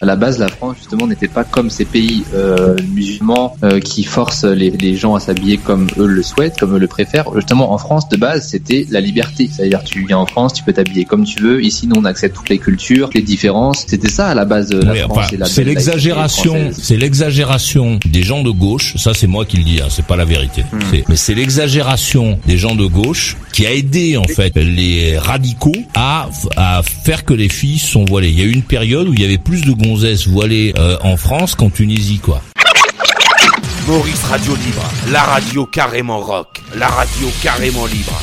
À la base, la France justement n'était pas comme ces pays euh, musulmans euh, qui forcent les, les gens à s'habiller comme eux le souhaitent, comme eux le préfèrent. Justement, en France, de base, c'était la liberté. C'est-à-dire, tu viens en France, tu peux t'habiller comme tu veux. Ici, nous, on accepte toutes les cultures, les différences. C'était ça à la base la Oui, France. enfin, c'est l'exagération, c'est l'exagération des gens de gauche. Ça, c'est moi qui le dis, hein, c'est pas la vérité. Hmm. Mais c'est l'exagération des gens de gauche qui a aidé en fait les radicaux à, à faire que les filles sont voilées. Il y a eu une période où il y avait plus de gonzesses voilées euh, en France qu'en Tunisie, quoi. Maurice Radio Libre, la radio carrément rock, la radio carrément libre.